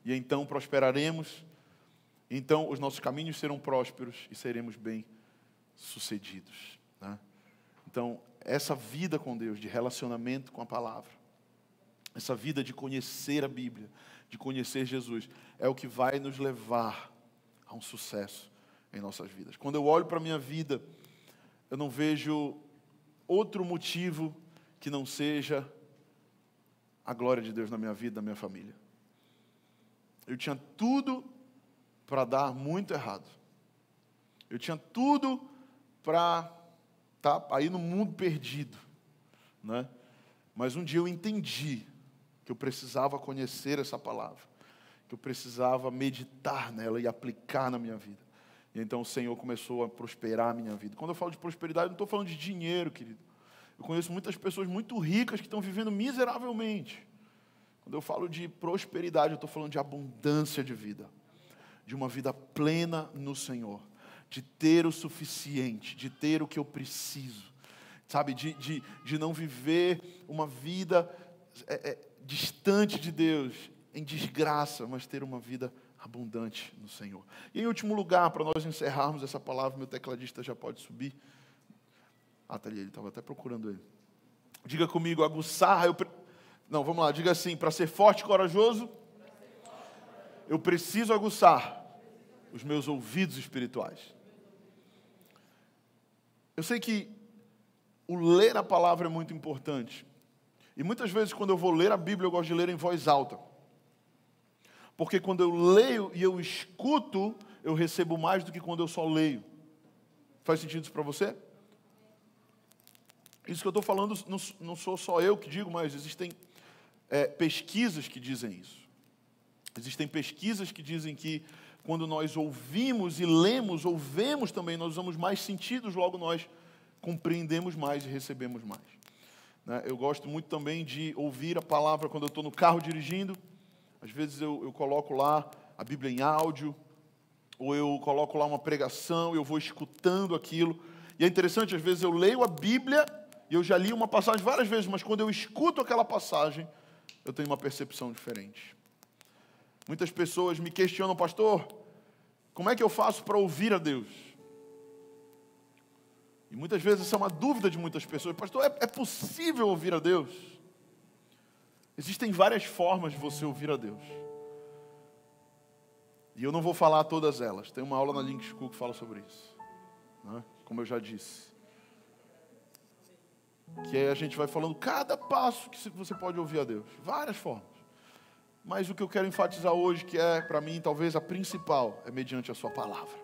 e então prosperaremos, então os nossos caminhos serão prósperos e seremos bem-sucedidos. Né? Então, essa vida com Deus, de relacionamento com a palavra, essa vida de conhecer a Bíblia, de conhecer Jesus, é o que vai nos levar um sucesso em nossas vidas. Quando eu olho para a minha vida, eu não vejo outro motivo que não seja a glória de Deus na minha vida, na minha família. Eu tinha tudo para dar muito errado. Eu tinha tudo para estar tá aí no mundo perdido, né? Mas um dia eu entendi que eu precisava conhecer essa palavra, que eu precisava meditar nela e aplicar na minha vida. E então o Senhor começou a prosperar a minha vida. Quando eu falo de prosperidade, eu não estou falando de dinheiro, querido. Eu conheço muitas pessoas muito ricas que estão vivendo miseravelmente. Quando eu falo de prosperidade, eu estou falando de abundância de vida, de uma vida plena no Senhor, de ter o suficiente, de ter o que eu preciso, sabe, de, de, de não viver uma vida é, é, distante de Deus em desgraça, mas ter uma vida abundante no Senhor. E em último lugar, para nós encerrarmos essa palavra, meu tecladista já pode subir. Ah, tá ali, ele estava até procurando ele. Diga comigo, aguçar. Eu... Não, vamos lá, diga assim: para ser forte e corajoso, eu preciso aguçar os meus ouvidos espirituais. Eu sei que o ler a palavra é muito importante. E muitas vezes, quando eu vou ler a Bíblia, eu gosto de ler em voz alta. Porque quando eu leio e eu escuto, eu recebo mais do que quando eu só leio. Faz sentido isso para você? Isso que eu estou falando não, sou só eu que digo, mas existem é, pesquisas que dizem isso. Existem pesquisas que dizem que quando nós ouvimos e lemos ou vemos também, nós usamos mais sentidos, logo nós compreendemos mais e recebemos mais. Né? Eu gosto muito também de ouvir a palavra quando eu estou no carro dirigindo. Às vezes eu, eu coloco lá a Bíblia em áudio, ou eu coloco lá uma pregação eu vou escutando aquilo. E é interessante, às vezes eu leio a Bíblia e eu já li uma passagem várias vezes, mas quando eu escuto aquela passagem, eu tenho uma percepção diferente. Muitas pessoas me questionam, pastor, como é que eu faço para ouvir a Deus? E muitas vezes essa é uma dúvida de muitas pessoas, pastor, é, é possível ouvir a Deus? Existem várias formas de você ouvir a Deus. E eu não vou falar todas elas. Tem uma aula na Link School que fala sobre isso. Né? Como eu já disse. Que a gente vai falando cada passo que você pode ouvir a Deus. Várias formas. Mas o que eu quero enfatizar hoje, que é para mim talvez a principal, é mediante a sua palavra.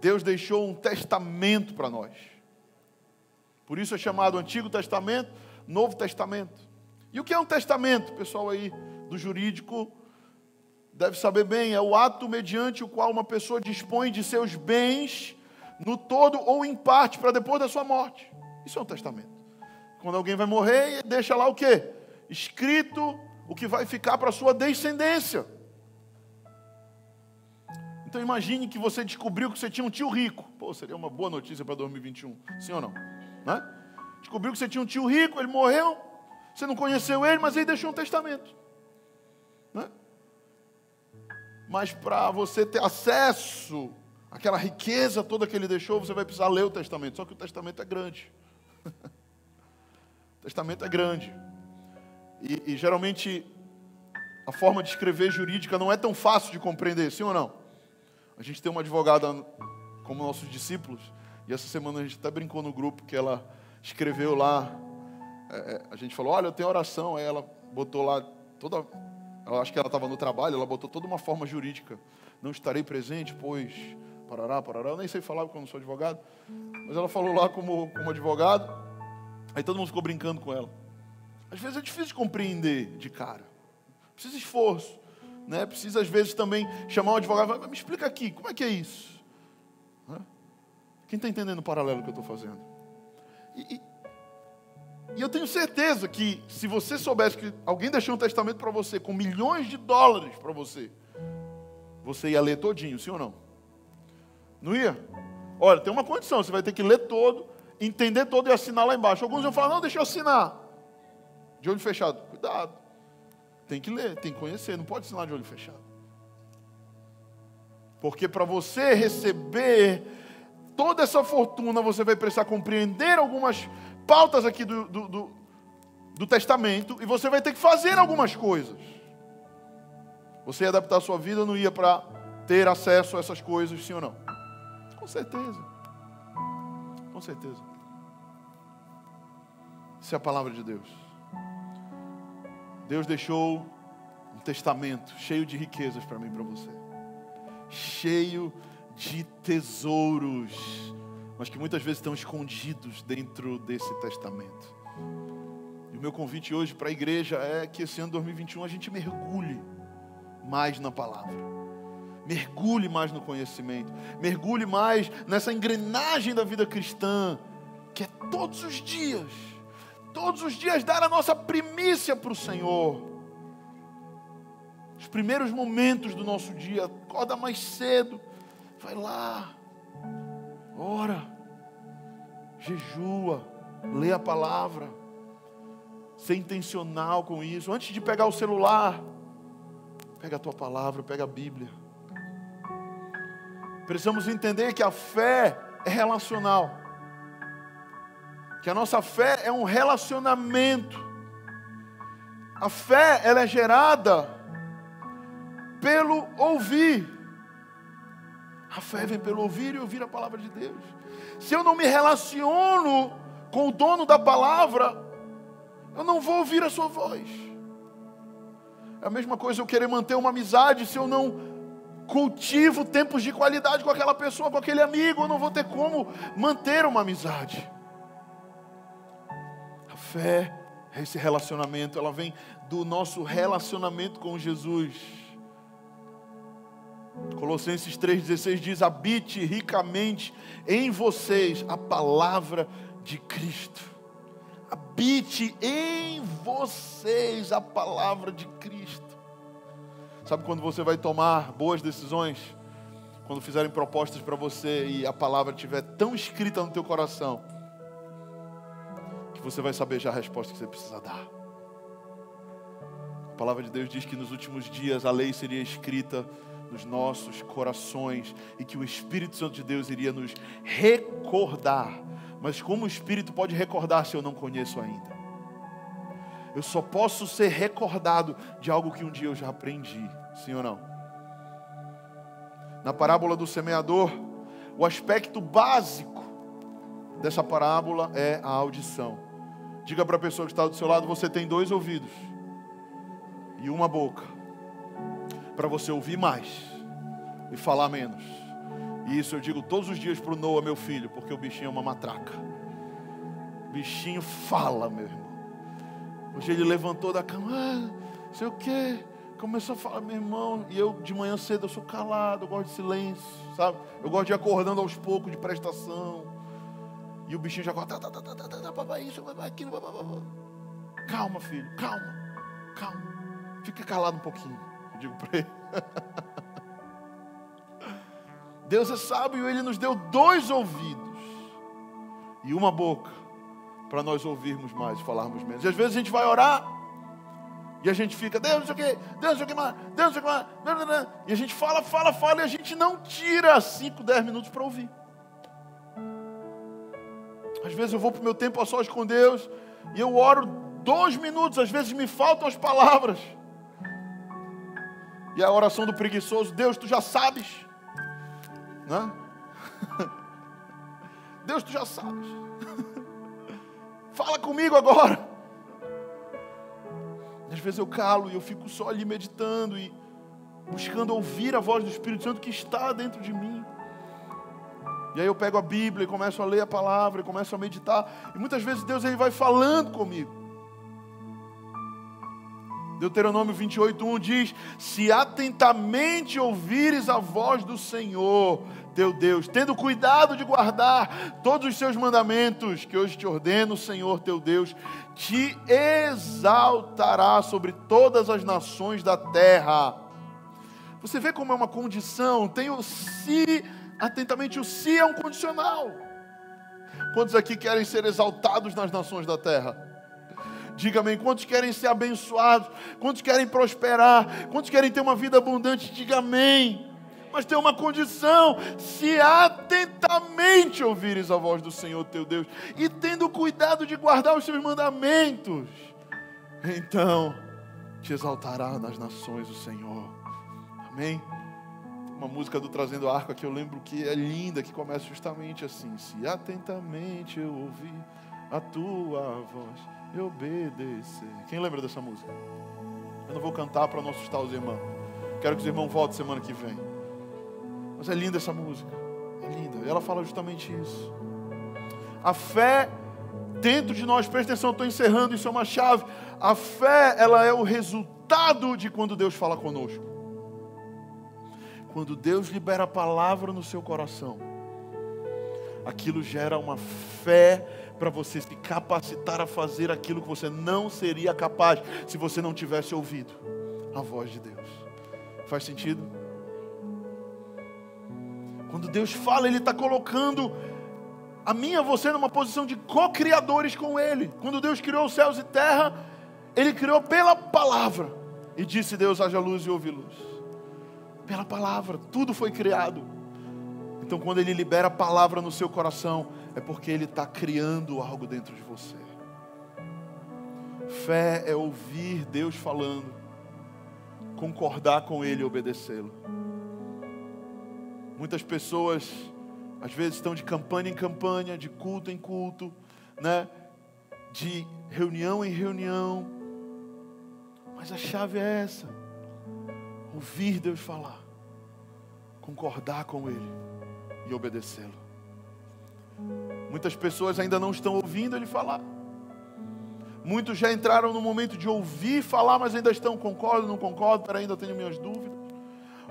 Deus deixou um testamento para nós. Por isso é chamado Antigo Testamento, Novo Testamento. E o que é um testamento? O pessoal aí do jurídico deve saber bem, é o ato mediante o qual uma pessoa dispõe de seus bens no todo ou em parte para depois da sua morte. Isso é um testamento. Quando alguém vai morrer, deixa lá o quê? Escrito o que vai ficar para a sua descendência. Então imagine que você descobriu que você tinha um tio rico. Pô, seria uma boa notícia para 2021, sim ou não? Né? Descobriu que você tinha um tio rico, ele morreu, você não conheceu ele, mas ele deixou um testamento. Né? Mas para você ter acesso àquela riqueza toda que ele deixou, você vai precisar ler o testamento. Só que o testamento é grande. (laughs) o testamento é grande. E, e geralmente a forma de escrever jurídica não é tão fácil de compreender, sim ou não? A gente tem uma advogada como nossos discípulos, e essa semana a gente até brincou no grupo que ela escreveu lá é, é, a gente falou, olha, eu tenho oração. Aí ela botou lá toda. Eu acho que ela estava no trabalho, ela botou toda uma forma jurídica. Não estarei presente, pois. Parará, parará. Eu nem sei falar porque eu não sou advogado. Mas ela falou lá como, como advogado. Aí todo mundo ficou brincando com ela. Às vezes é difícil de compreender de cara. Precisa esforço. Né? Precisa, às vezes, também chamar um advogado. Me explica aqui, como é que é isso? Quem está entendendo o paralelo que eu estou fazendo? E, e, e eu tenho certeza que se você soubesse que alguém deixou um testamento para você com milhões de dólares para você, você ia ler todinho, sim ou não? Não ia? Olha, tem uma condição, você vai ter que ler todo, entender todo e assinar lá embaixo. Alguns vão falar, não, deixa eu assinar. De olho fechado. Cuidado. Tem que ler, tem que conhecer, não pode assinar de olho fechado. Porque para você receber toda essa fortuna, você vai precisar compreender algumas pautas aqui do, do, do, do testamento e você vai ter que fazer algumas coisas. Você ia adaptar a sua vida, não ia para ter acesso a essas coisas, sim ou não? Com certeza. Com certeza. Isso é a palavra de Deus. Deus deixou um testamento cheio de riquezas para mim e para você. Cheio de tesouros mas que muitas vezes estão escondidos dentro desse testamento. E o meu convite hoje para a igreja é que esse ano 2021 a gente mergulhe mais na palavra. Mergulhe mais no conhecimento, mergulhe mais nessa engrenagem da vida cristã, que é todos os dias, todos os dias dar a nossa primícia para o Senhor. Os primeiros momentos do nosso dia, acorda mais cedo, vai lá, Ora, jejua, lê a palavra, ser intencional com isso. Antes de pegar o celular, Pega a tua palavra, pega a Bíblia. Precisamos entender que a fé é relacional. Que a nossa fé é um relacionamento. A fé ela é gerada pelo ouvir. A fé vem pelo ouvir e ouvir a palavra de Deus. Se eu não me relaciono com o dono da palavra, eu não vou ouvir a sua voz. É a mesma coisa eu querer manter uma amizade se eu não cultivo tempos de qualidade com aquela pessoa, com aquele amigo, eu não vou ter como manter uma amizade. A fé esse relacionamento, ela vem do nosso relacionamento com Jesus. Colossenses 3,16 diz: habite ricamente em vocês a palavra de Cristo. Habite em vocês a palavra de Cristo. Sabe quando você vai tomar boas decisões? Quando fizerem propostas para você e a palavra estiver tão escrita no teu coração, que você vai saber já a resposta que você precisa dar. A palavra de Deus diz que nos últimos dias a lei seria escrita nos nossos corações e que o Espírito Santo de Deus iria nos recordar. Mas como o Espírito pode recordar se eu não conheço ainda? Eu só posso ser recordado de algo que um dia eu já aprendi, sim ou não? Na parábola do semeador, o aspecto básico dessa parábola é a audição. Diga para a pessoa que está do seu lado: você tem dois ouvidos e uma boca para você ouvir mais e falar menos. E isso eu digo todos os dias para o Noah, meu filho, porque o bichinho é uma matraca. O bichinho fala, meu irmão. Hoje ele levantou da cama, ah, sei o quê. Começou a falar, meu irmão, e eu de manhã cedo eu sou calado, eu gosto de silêncio, sabe? Eu gosto de ir acordando aos poucos de prestação. E o bichinho já acorda, tá, tá, tá, tá, tá, papai, isso, papai, aquilo, papai. Calma, filho, calma, calma. Fica calado um pouquinho. Digo para ele. (laughs) Deus é sábio, Ele nos deu dois ouvidos e uma boca para nós ouvirmos mais e falarmos menos. E às vezes a gente vai orar e a gente fica, Deus não sei o que, Deus não sei o que mais, Deus não sei o que mais, e a gente fala, fala, fala e a gente não tira 5, 10 minutos para ouvir. Às vezes eu vou para o meu tempo a sós com Deus e eu oro dois minutos, às vezes me faltam as palavras. E a oração do preguiçoso, Deus, tu já sabes. Né? (laughs) Deus, tu já sabes. (laughs) Fala comigo agora. Às vezes eu calo e eu fico só ali meditando e buscando ouvir a voz do Espírito Santo que está dentro de mim. E aí eu pego a Bíblia e começo a ler a palavra e começo a meditar. E muitas vezes Deus ele vai falando comigo. Deuteronômio 28, 1 diz: Se atentamente ouvires a voz do Senhor, teu Deus, tendo cuidado de guardar todos os seus mandamentos que hoje te ordeno, o Senhor teu Deus, te exaltará sobre todas as nações da terra. Você vê como é uma condição, tem o se, atentamente, o se é um condicional. Quantos aqui querem ser exaltados nas nações da terra? Diga amém. Quantos querem ser abençoados? Quantos querem prosperar? Quantos querem ter uma vida abundante? Diga amém. Mas tem uma condição: se atentamente ouvires a voz do Senhor teu Deus e tendo cuidado de guardar os seus mandamentos, então te exaltará nas nações o Senhor. Amém? Uma música do Trazendo Arco que eu lembro que é linda, que começa justamente assim: Se atentamente eu ouvir a tua voz e obedecer. Quem lembra dessa música? Eu não vou cantar para não assustar os irmãos. Quero que os irmãos voltem semana que vem. Mas é linda essa música. É linda. Ela fala justamente isso. A fé dentro de nós, presta atenção, estou encerrando, isso é uma chave. A fé, ela é o resultado de quando Deus fala conosco. Quando Deus libera a palavra no seu coração, aquilo gera uma fé para você se capacitar a fazer aquilo que você não seria capaz se você não tivesse ouvido a voz de Deus. Faz sentido? Quando Deus fala, Ele está colocando a mim e a você numa posição de co-criadores com Ele. Quando Deus criou os céus e terra, Ele criou pela palavra. E disse Deus: haja luz e houve luz. Pela palavra, tudo foi criado. Então, quando Ele libera a palavra no seu coração, é porque Ele está criando algo dentro de você. Fé é ouvir Deus falando, concordar com Ele e obedecê-lo. Muitas pessoas, às vezes, estão de campanha em campanha, de culto em culto, né? de reunião em reunião, mas a chave é essa: ouvir Deus falar, concordar com Ele e obedecê-lo. Muitas pessoas ainda não estão ouvindo Ele falar. Muitos já entraram no momento de ouvir falar, mas ainda estão, concordo, não concordo, ainda tenho minhas dúvidas.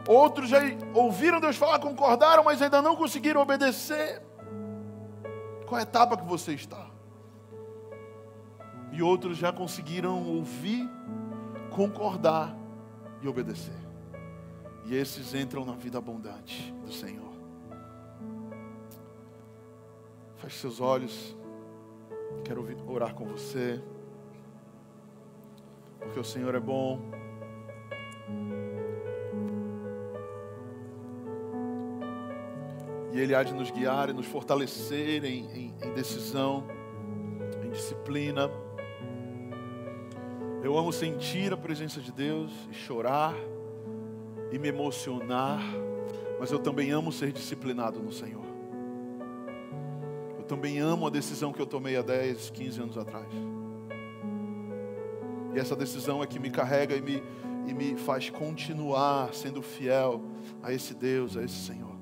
Outros já ouviram Deus falar, concordaram, mas ainda não conseguiram obedecer. Qual é a etapa que você está? E outros já conseguiram ouvir, concordar e obedecer. E esses entram na vida abundante do Senhor. Feche seus olhos. Quero orar com você. Porque o Senhor é bom. E Ele há de nos guiar e nos fortalecer em, em, em decisão, em disciplina. Eu amo sentir a presença de Deus e chorar e me emocionar, mas eu também amo ser disciplinado no Senhor. Eu também amo a decisão que eu tomei há 10, 15 anos atrás. E essa decisão é que me carrega e me, e me faz continuar sendo fiel a esse Deus, a esse Senhor.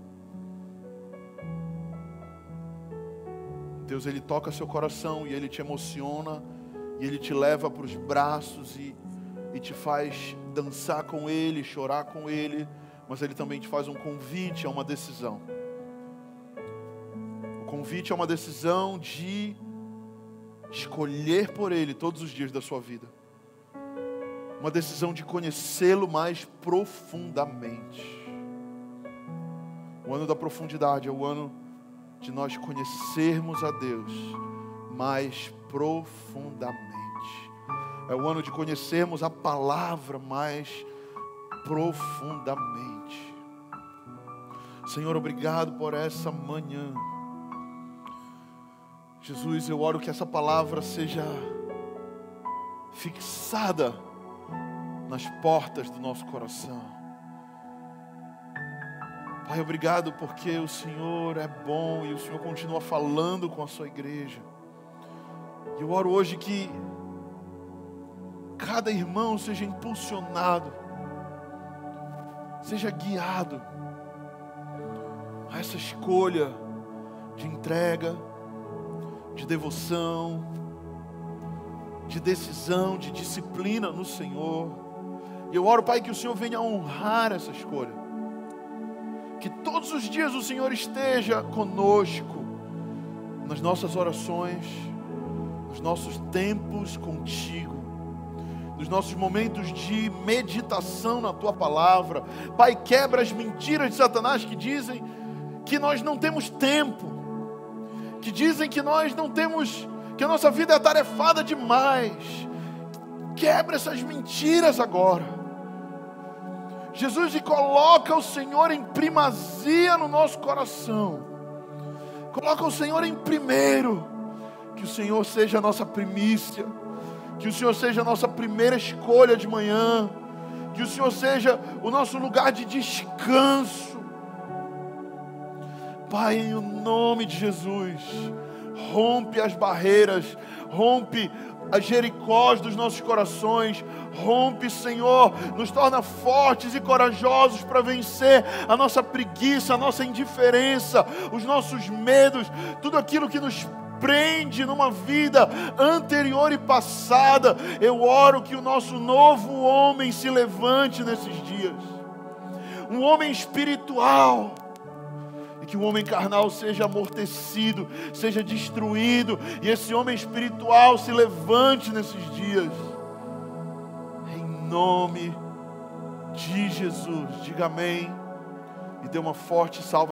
Deus, Ele toca seu coração e Ele te emociona e Ele te leva para os braços e, e te faz dançar com Ele, chorar com Ele, mas Ele também te faz um convite a uma decisão. Convite é uma decisão de escolher por Ele todos os dias da sua vida. Uma decisão de conhecê-lo mais profundamente. O ano da profundidade é o ano de nós conhecermos a Deus mais profundamente. É o ano de conhecermos a palavra mais profundamente. Senhor, obrigado por essa manhã. Jesus, eu oro que essa palavra seja fixada nas portas do nosso coração. Pai, obrigado porque o Senhor é bom e o Senhor continua falando com a sua igreja. Eu oro hoje que cada irmão seja impulsionado, seja guiado a essa escolha de entrega, de devoção, de decisão, de disciplina no Senhor. E eu oro, Pai, que o Senhor venha honrar essa escolha. Que todos os dias o Senhor esteja conosco nas nossas orações nos nossos tempos contigo, nos nossos momentos de meditação na tua palavra. Pai, quebra as mentiras de Satanás que dizem que nós não temos tempo, que dizem que nós não temos, que a nossa vida é atarefada demais. Quebra essas mentiras agora. Jesus, coloca o Senhor em primazia no nosso coração. Coloca o Senhor em primeiro que o Senhor seja a nossa primícia, que o Senhor seja a nossa primeira escolha de manhã, que o Senhor seja o nosso lugar de descanso. Pai, em nome de Jesus, rompe as barreiras, rompe as jericós dos nossos corações. Rompe, Senhor, nos torna fortes e corajosos para vencer a nossa preguiça, a nossa indiferença, os nossos medos, tudo aquilo que nos prende numa vida anterior e passada. Eu oro que o nosso novo homem se levante nesses dias. Um homem espiritual. E que o homem carnal seja amortecido, seja destruído, e esse homem espiritual se levante nesses dias. Em nome de Jesus. Diga amém. E dê uma forte salva.